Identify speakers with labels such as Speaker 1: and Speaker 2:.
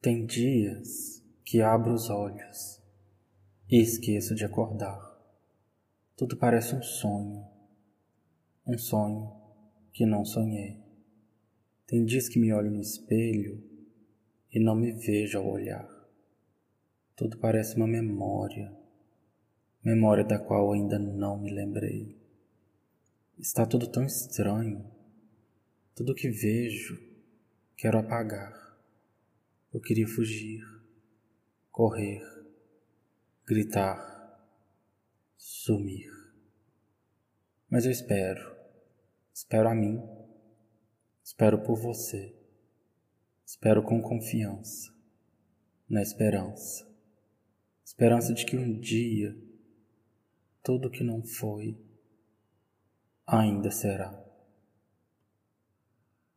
Speaker 1: Tem dias que abro os olhos e esqueço de acordar. Tudo parece um sonho, um sonho que não sonhei. Tem dias que me olho no espelho e não me vejo ao olhar. Tudo parece uma memória, memória da qual ainda não me lembrei. Está tudo tão estranho, tudo que vejo quero apagar. Eu queria fugir, correr, gritar, sumir. Mas eu espero, espero a mim, espero por você, espero com confiança, na esperança, esperança de que um dia tudo que não foi ainda será.